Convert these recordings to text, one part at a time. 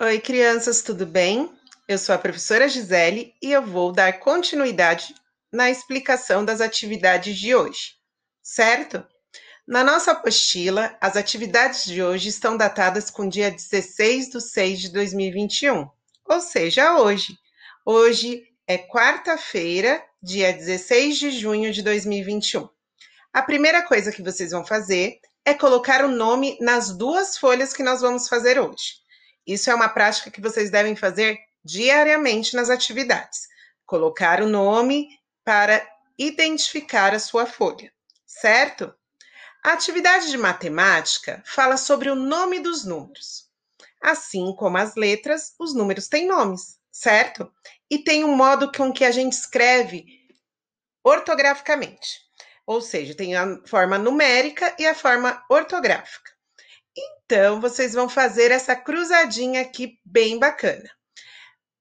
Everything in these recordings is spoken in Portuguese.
Oi, crianças, tudo bem? Eu sou a professora Gisele e eu vou dar continuidade na explicação das atividades de hoje, certo? Na nossa apostila, as atividades de hoje estão datadas com dia 16 de 6 de 2021, ou seja, hoje. Hoje é quarta-feira, dia 16 de junho de 2021. A primeira coisa que vocês vão fazer é colocar o nome nas duas folhas que nós vamos fazer hoje. Isso é uma prática que vocês devem fazer diariamente nas atividades. Colocar o nome para identificar a sua folha, certo? A atividade de matemática fala sobre o nome dos números. Assim como as letras, os números têm nomes, certo? E tem um modo com que a gente escreve ortograficamente. Ou seja, tem a forma numérica e a forma ortográfica. Então, vocês vão fazer essa cruzadinha aqui bem bacana.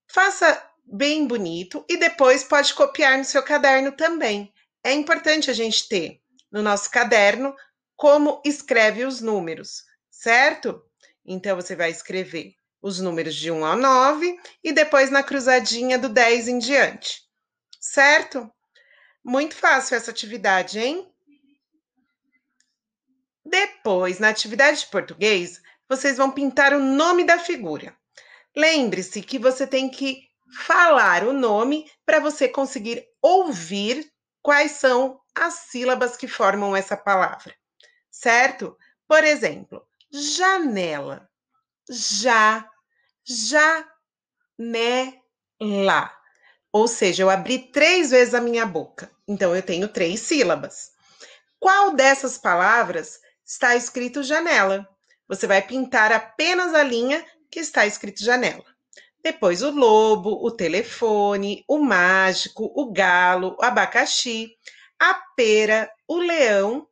Faça bem bonito e depois pode copiar no seu caderno também. É importante a gente ter no nosso caderno como escreve os números, certo? Então, você vai escrever os números de 1 ao 9 e depois na cruzadinha do 10 em diante, certo? Muito fácil essa atividade, hein? Depois, na atividade de português, vocês vão pintar o nome da figura. Lembre-se que você tem que falar o nome para você conseguir ouvir quais são as sílabas que formam essa palavra, certo? Por exemplo, janela. Já, já, né, lá. Ou seja, eu abri três vezes a minha boca. Então, eu tenho três sílabas. Qual dessas palavras está escrito janela. Você vai pintar apenas a linha que está escrito janela. Depois o lobo, o telefone, o mágico, o galo, o abacaxi, a pera, o leão,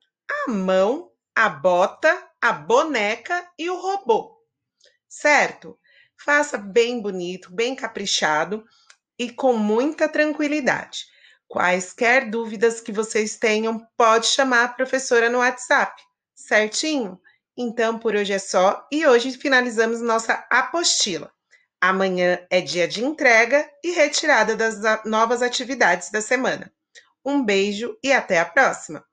a mão, a bota, a boneca e o robô. Certo? Faça bem bonito, bem caprichado e com muita tranquilidade. Quaisquer dúvidas que vocês tenham, pode chamar a professora no WhatsApp certinho? Então, por hoje é só e hoje finalizamos nossa apostila. Amanhã é dia de entrega e retirada das novas atividades da semana. Um beijo e até a próxima!